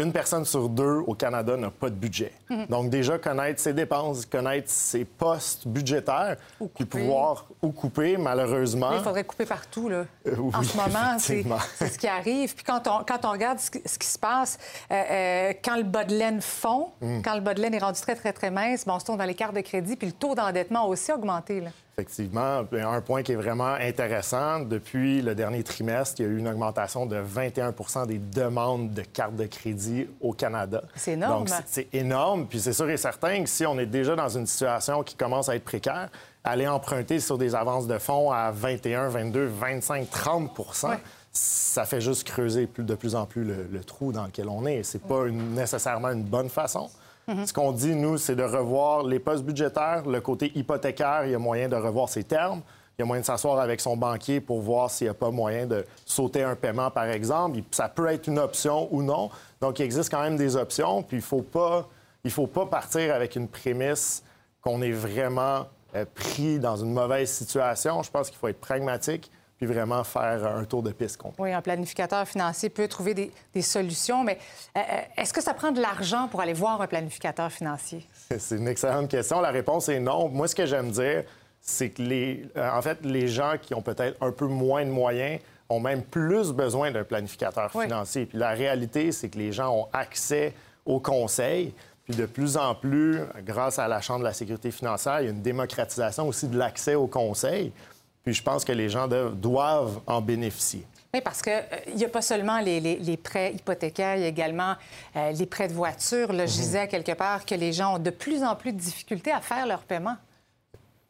Une personne sur deux au Canada n'a pas de budget. Mhm. Donc, déjà, connaître ses dépenses, connaître ses postes budgétaires, puis pouvoir ou couper, malheureusement. Il faudrait couper partout, là. Euh, oui, en ce moment, c'est ce qui arrive. Puis quand on, quand on regarde ce, qui- ce qui se passe, euh, euh, quand le bas de laine fond, Mm. quand le bas de laine est rendu très, très, très mince, bon, on se tourne dans les cartes de crédit, puis le taux d'endettement a aussi augmenté. Là. Effectivement. Un point qui est vraiment intéressant, depuis le dernier trimestre, il y a eu une augmentation de 21% des demandes de cartes de crédit au Canada. C'est énorme. Donc, c'est- énorme. Puis c'est sûr et certain que si on est déjà dans une situation qui commence à être précaire, aller emprunter sur des avances de fonds à 21, 22, 25, 30% ça fait juste creuser de plus en plus le, le trou dans lequel on est. C'est pas une- nécessairement une bonne façon. Mhm. Ce qu'on dit, nous, c'est de revoir les postes budgétaires, le côté hypothécaire, il y a moyen de revoir ses termes. Il y a moyen de s'asseoir avec son banquier pour voir s'il n'y a pas moyen de sauter un paiement, par exemple. Ça peut être une option ou non. Donc, il existe quand même des options. Puis, il ne faut pas il ne faut pas partir avec une prémisse qu'on est vraiment euh, pris dans une mauvaise situation. Je pense qu'il faut être pragmatique puis vraiment faire un tour de piste complet. Oui, un planificateur financier peut trouver des, solutions, mais euh, euh, est-ce que ça prend de l'argent pour aller voir un planificateur financier? C'est une excellente question. La réponse est non. Moi, ce que j'aime dire, c'est que les, en fait, les gens qui ont peut-être un peu moins de moyens ont même plus besoin d'un planificateur financier. Puis la réalité, c'est que les gens ont accès au conseil. Puis de plus en plus, grâce à la Chambre de la sécurité financière, il y a une démocratisation aussi de l'accès au conseil. Puis je pense que les gens doivent en bénéficier. Oui, parce qu'il n'y euh, a pas seulement les, prêts hypothécaires, il y a également euh, les prêts de voiture. Là, Je mhm. disais quelque part que les gens ont de plus en plus de difficultés à faire leur paiement.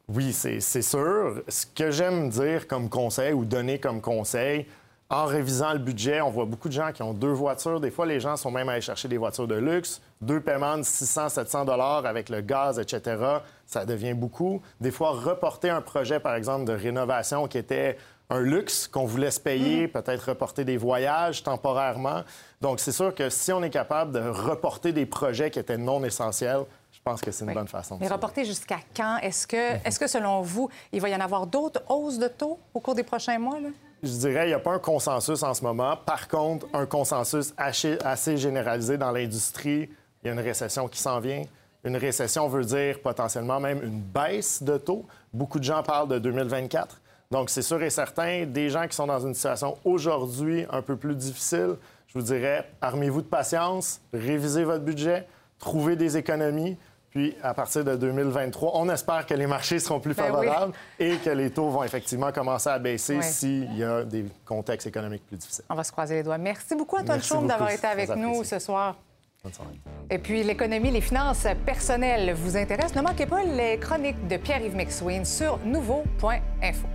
Oui, c'est sûr. Ce que j'aime dire comme conseil ou donner comme conseil, en révisant le budget, on voit beaucoup de gens qui ont deux voitures. Des fois, les gens sont même allés chercher des voitures de luxe. Deux paiements de 600, 700 dollars avec le gaz, etc. Ça devient beaucoup. Des fois, reporter un projet, par exemple, de rénovation qui était un luxe qu'on voulait se payer, mm-hmm. peut-être reporter des voyages temporairement. Donc, c'est sûr que si on est capable de reporter des projets qui étaient non essentiels, je pense que c'est une bonne façon. Mais reporter jusqu'à quand? Est-ce que, mm-hmm. est-ce que, selon vous, il va y en avoir d'autres hausses de taux au cours des prochains mois? Là? Je dirais, il n'y a pas un consensus en ce moment. Par contre, un consensus assez généralisé dans l'industrie. Il y a une récession qui s'en vient. Une récession veut dire potentiellement même une baisse de taux. Beaucoup de gens parlent de 2024. Donc, c'est sûr et certain, des gens qui sont dans une situation aujourd'hui un peu plus difficile, je vous dirais, armez-vous de patience, révisez votre budget, trouvez des économies. Puis, à partir de 2023, on espère que les marchés seront plus ben favorables et que les taux vont effectivement commencer à baisser s'il y a des contextes économiques plus difficiles. On va se croiser les doigts. Merci beaucoup, Antoine Chaume, d'avoir été avec nous ce soir. Bonne soirée. Et puis, l'économie, les finances personnelles vous intéressent. Ne manquez pas les chroniques de Pierre-Yves McSween sur nouveau.info.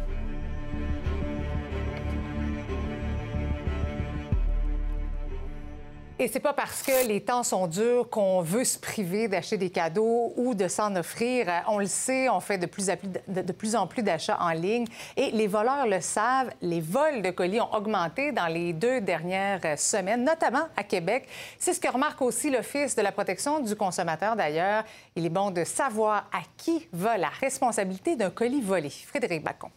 Et c'est pas parce que les temps sont durs qu'on veut se priver d'acheter des cadeaux ou de s'en offrir. On le sait, on fait de plus, de plus en plus d'achats en ligne et les voleurs le savent. Les vols de colis ont augmenté dans les deux dernières semaines, notamment à Québec. C'est ce que remarque aussi l'Office de la protection du consommateur d'ailleurs. Il est bon de savoir à qui va la responsabilité d'un colis volé. Frédéric Bacon.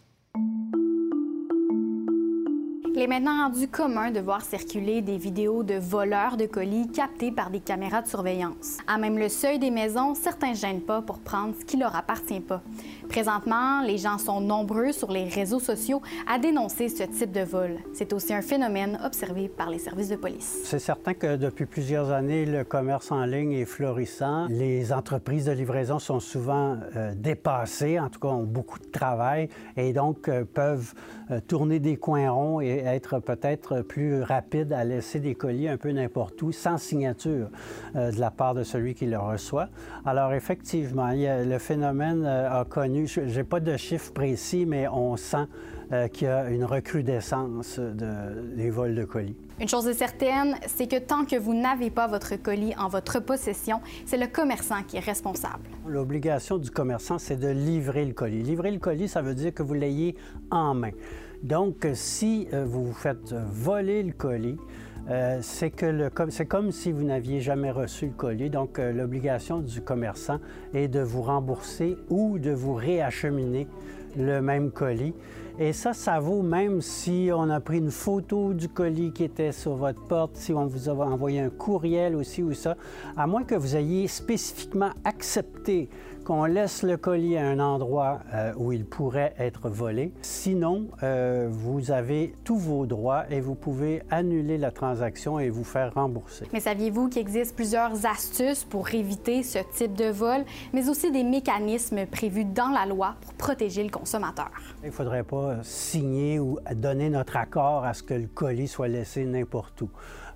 Il est maintenant rendu commun de voir circuler des vidéos de voleurs de colis captés par des caméras de surveillance. À même le seuil des maisons, certains ne gênent pas pour prendre ce qui leur appartient pas. Présentement, les gens sont nombreux sur les réseaux sociaux à dénoncer ce type de vol. C'est aussi un phénomène observé par les services de police. C'est certain que depuis plusieurs années, le commerce en ligne est florissant. Les entreprises de livraison sont souvent euh, dépassées, en tout cas ont beaucoup de travail et donc euh, peuvent euh, tourner des coins ronds et être peut-être plus rapides à laisser des colis un peu n'importe où sans signature de la part de celui qui le reçoit. Alors effectivement, le phénomène a connu je n'ai pas de chiffres précis, mais on sent euh, qu'il y a une recrudescence des vols de colis. Une chose est certaine, c'est que tant que vous n'avez pas votre colis en votre possession, c'est le commerçant qui est responsable. L'obligation du commerçant, c'est de livrer le colis. Livrer le colis, ça veut dire que vous l'ayez en main. Donc, si euh, vous vous faites voler le colis, euh, c'est que c'est comme si vous n'aviez jamais reçu le colis. Donc, euh, l'obligation du commerçant est de vous rembourser ou de vous réacheminer le même colis. Et ça, ça vaut même si on a pris une photo du colis qui était sur votre porte, si on vous a envoyé un courriel aussi ou ça, à moins que vous ayez spécifiquement accepté qu'on laisse le colis à un endroit euh, où il pourrait être volé. Sinon, euh, vous avez tous vos droits et vous pouvez annuler la transaction et vous faire rembourser. Mais saviez-vous qu'il existe plusieurs astuces pour éviter ce type de vol, mais aussi des mécanismes prévus dans la loi pour protéger le consommateur? Il ne faudrait pas signer ou donner notre accord à ce que le colis soit laissé n'importe où.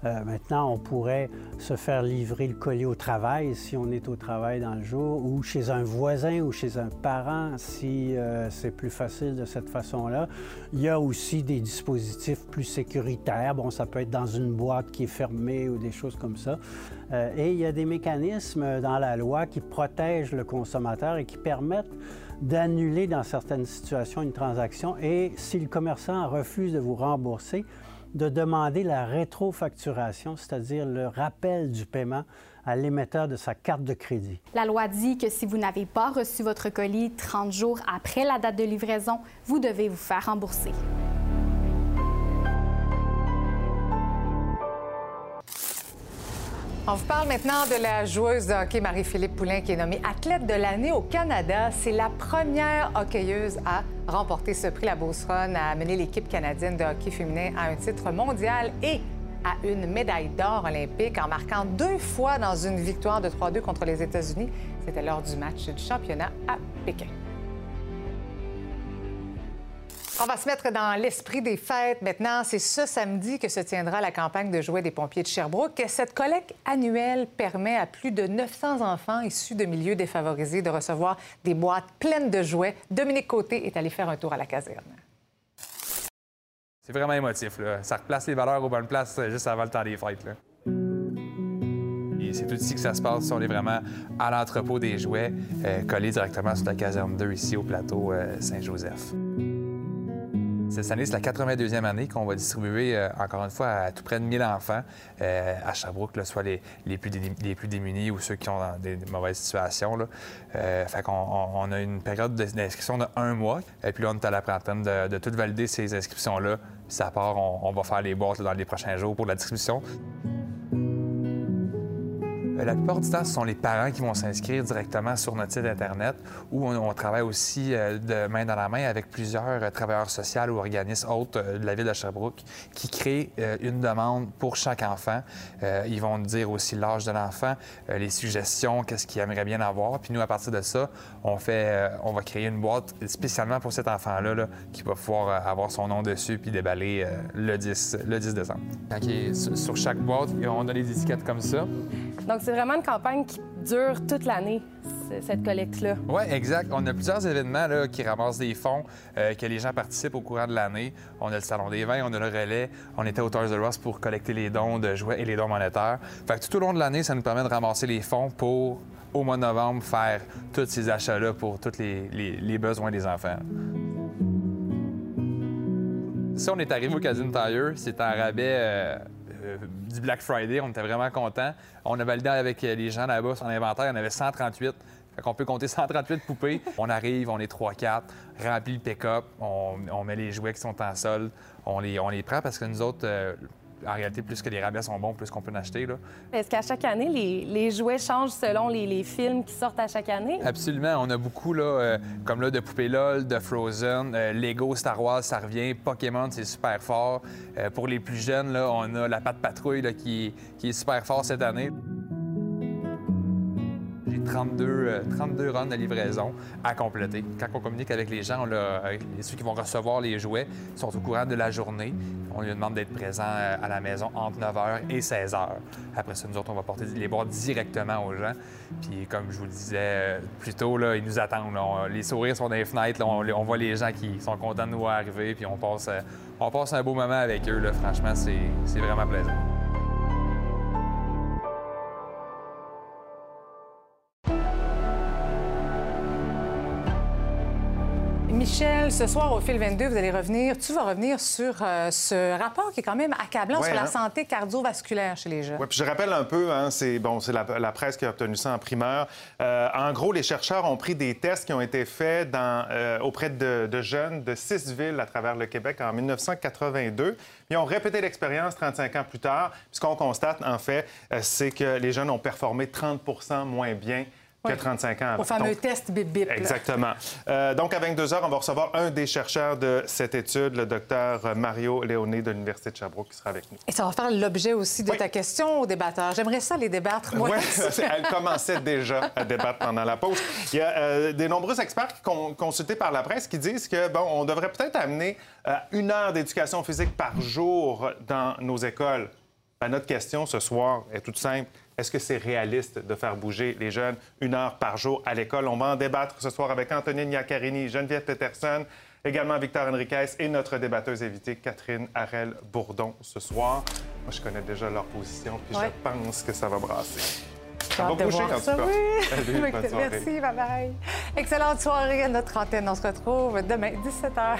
Euh, maintenant, on pourrait se faire livrer le colis au travail si on est au travail dans le jour, ou chez un voisin ou chez un parent si euh, c'est plus facile de cette façon-là. Il y a aussi des dispositifs plus sécuritaires. Bon, ça peut être dans une boîte qui est fermée ou des choses comme ça. Euh, et il y a des mécanismes dans la loi qui protègent le consommateur et qui permettent d'annuler dans certaines situations une transaction. Et si le commerçant refuse de vous rembourser, de demander la rétrofacturation, c'est-à-dire le rappel du paiement à l'émetteur de sa carte de crédit. La loi dit que si vous n'avez pas reçu votre colis 30 jours après la date de livraison, vous devez vous faire rembourser. On vous parle maintenant de la joueuse de hockey Marie-Philippe Poulain qui est nommée athlète de l'année au Canada. C'est la première hockeyeuse à remporter ce prix. La Beauce Run a amené l'équipe canadienne de hockey féminin à un titre mondial et à une médaille d'or olympique en marquant deux fois dans une victoire de 3-2 contre les États-Unis. C'était lors du match du championnat à Pékin. On va se mettre dans l'esprit des fêtes maintenant. C'est ce samedi que se tiendra la campagne de jouets des pompiers de Sherbrooke. Cette collecte annuelle permet à plus de 900 enfants issus de milieux défavorisés de recevoir des boîtes pleines de jouets. Dominique Côté est allé faire un tour à la caserne. C'est vraiment émotif. Là. Ça replace les valeurs aux bonnes places euh, juste avant le temps des fêtes. Là. C'est tout ici que ça se passe. On est vraiment à l'entrepôt des jouets, euh, collés directement sur la caserne 2 ici au plateau euh, Saint-Joseph. Cette année, c'est la 82e année qu'on va distribuer, euh, encore une fois, à tout près de 1000 enfants euh, à Sherbrooke, là, soit les, les, plus les plus démunis ou ceux qui ont des, des mauvaises situations. Euh, fait qu'on on- a une période de- d'inscription de un mois. Et puis là, on est à la trentaine de, de tout valider ces inscriptions-là. Puis ça part, on, va faire les boîtes dans les prochains jours pour la distribution. Euh, La plupart du temps, ce sont les parents qui vont s'inscrire directement sur notre site Internet où on, on travaille aussi euh, de main dans la main avec plusieurs euh, travailleurs sociaux ou organismes autres de la ville de Sherbrooke qui créent une demande pour chaque enfant. Ils vont nous dire aussi l'âge de l'enfant, les suggestions, qu'est-ce qu'ils aimeraient bien avoir. Puis nous, à partir de ça, on, fait, on va créer une boîte spécialement pour cet enfant-là là, qui va pouvoir avoir son nom dessus puis déballer le, 10, le 10 décembre. Sur- sur chaque boîte, on a des étiquettes comme ça. Donc, c'est vraiment une campagne qui dure toute l'année, cette collecte-là. Oui, exact. On a plusieurs événements là, qui ramassent des fonds, euh, que les gens participent au courant de l'année. On a le Salon des vins, on a le relais. On était au Toys R Us pour collecter les dons de jouets et les dons monétaires. Fait que tout au long de l'année, ça nous permet de ramasser les fonds pour, au mois de novembre, faire tous ces achats-là pour tous les, besoins des enfants. Si on est arrivé au Casino Tire, c'était un rabais euh, du Black Friday. On était vraiment contents. On a validé avec euh, les gens là-bas son inventaire. Il y en avait 138. Fait qu'on peut compter 138 poupées. On arrive, on est 3-4, remplit le pick-up, on, on met les jouets qui sont en solde, on les, on les prend parce que nous autres, euh, en réalité, plus que les rabais sont bons, plus qu'on peut en acheter. Est-ce qu'à chaque année, les, les jouets changent selon les, les films qui sortent à chaque année? Absolument. On a beaucoup, là, euh, comme là, de poupées LOL, de Frozen, euh, Lego, Star Wars, ça revient. Pokémon, c'est super fort. Euh, pour les plus jeunes, là, on a la patte patrouille là, qui, qui est super fort cette année. J'ai 32, euh, 32 runs de livraison à compléter. Quand on communique avec les gens, leur- ceux qui vont recevoir les jouets sont au courant de la journée. On lui demande d'être présent euh, à la maison entre 9h et 16h. Après ça, nous autres, on va porter les boîtes directement aux gens. Puis comme je vous le disais euh, plus tôt, ils nous attendent. les sourires sont dans les fenêtres. on, on voit les gens qui sont contents de nous arriver. Puis on passe, on passe un beau moment avec eux. Franchement, c'est vraiment plaisant. Michel, ce soir au fil 22, vous allez revenir, tu vas revenir sur euh, ce rapport qui est quand même accablant Ouais, sur la hein? santé cardiovasculaire chez les jeunes. Ouais, puis je rappelle un peu, hein, c'est bon, c'est la, la presse qui a obtenu ça en primeur. Euh, en gros, les chercheurs ont pris des tests qui ont été faits dans, euh, auprès de, de jeunes de six villes à travers le Québec en 1982. Ils ont répété l'expérience 35 ans plus tard. Puis ce qu'on constate, en fait, c'est que les jeunes ont performé 30 moins bien 35 ans. Au fameux Donc, test bip-bip. Exactement. Euh, donc, à 22 heures, on va recevoir un des chercheurs de cette étude, le docteur Mario Léoné de l'Université de Sherbrooke, qui sera avec nous. Et ça va faire l'objet aussi de ta question aux débatteurs. J'aimerais ça les débattre, moi. Oui, elle commençait déjà à débattre pendant la pause. Il y a euh, des nombreux experts qui con- consultés par la presse qui disent que, bon, on devrait peut-être amener euh, une heure d'éducation physique par jour dans nos écoles. Ben, notre question ce soir est toute simple. Est-ce que c'est réaliste de faire bouger les jeunes une heure par jour à l'école? On va en débattre ce soir avec Antonine Iaccarini, Geneviève Peterson, également Victor Henriquez et notre débatteuse invitée Catherine Harel-Bourdon ce soir. Moi, je connais déjà leur position, puis Ouais. je pense que ça va brasser. Ça va bouger, en tout cas. oui. Salut. Merci, bye bye. Excellente soirée à notre antenne. On se retrouve demain, 17h.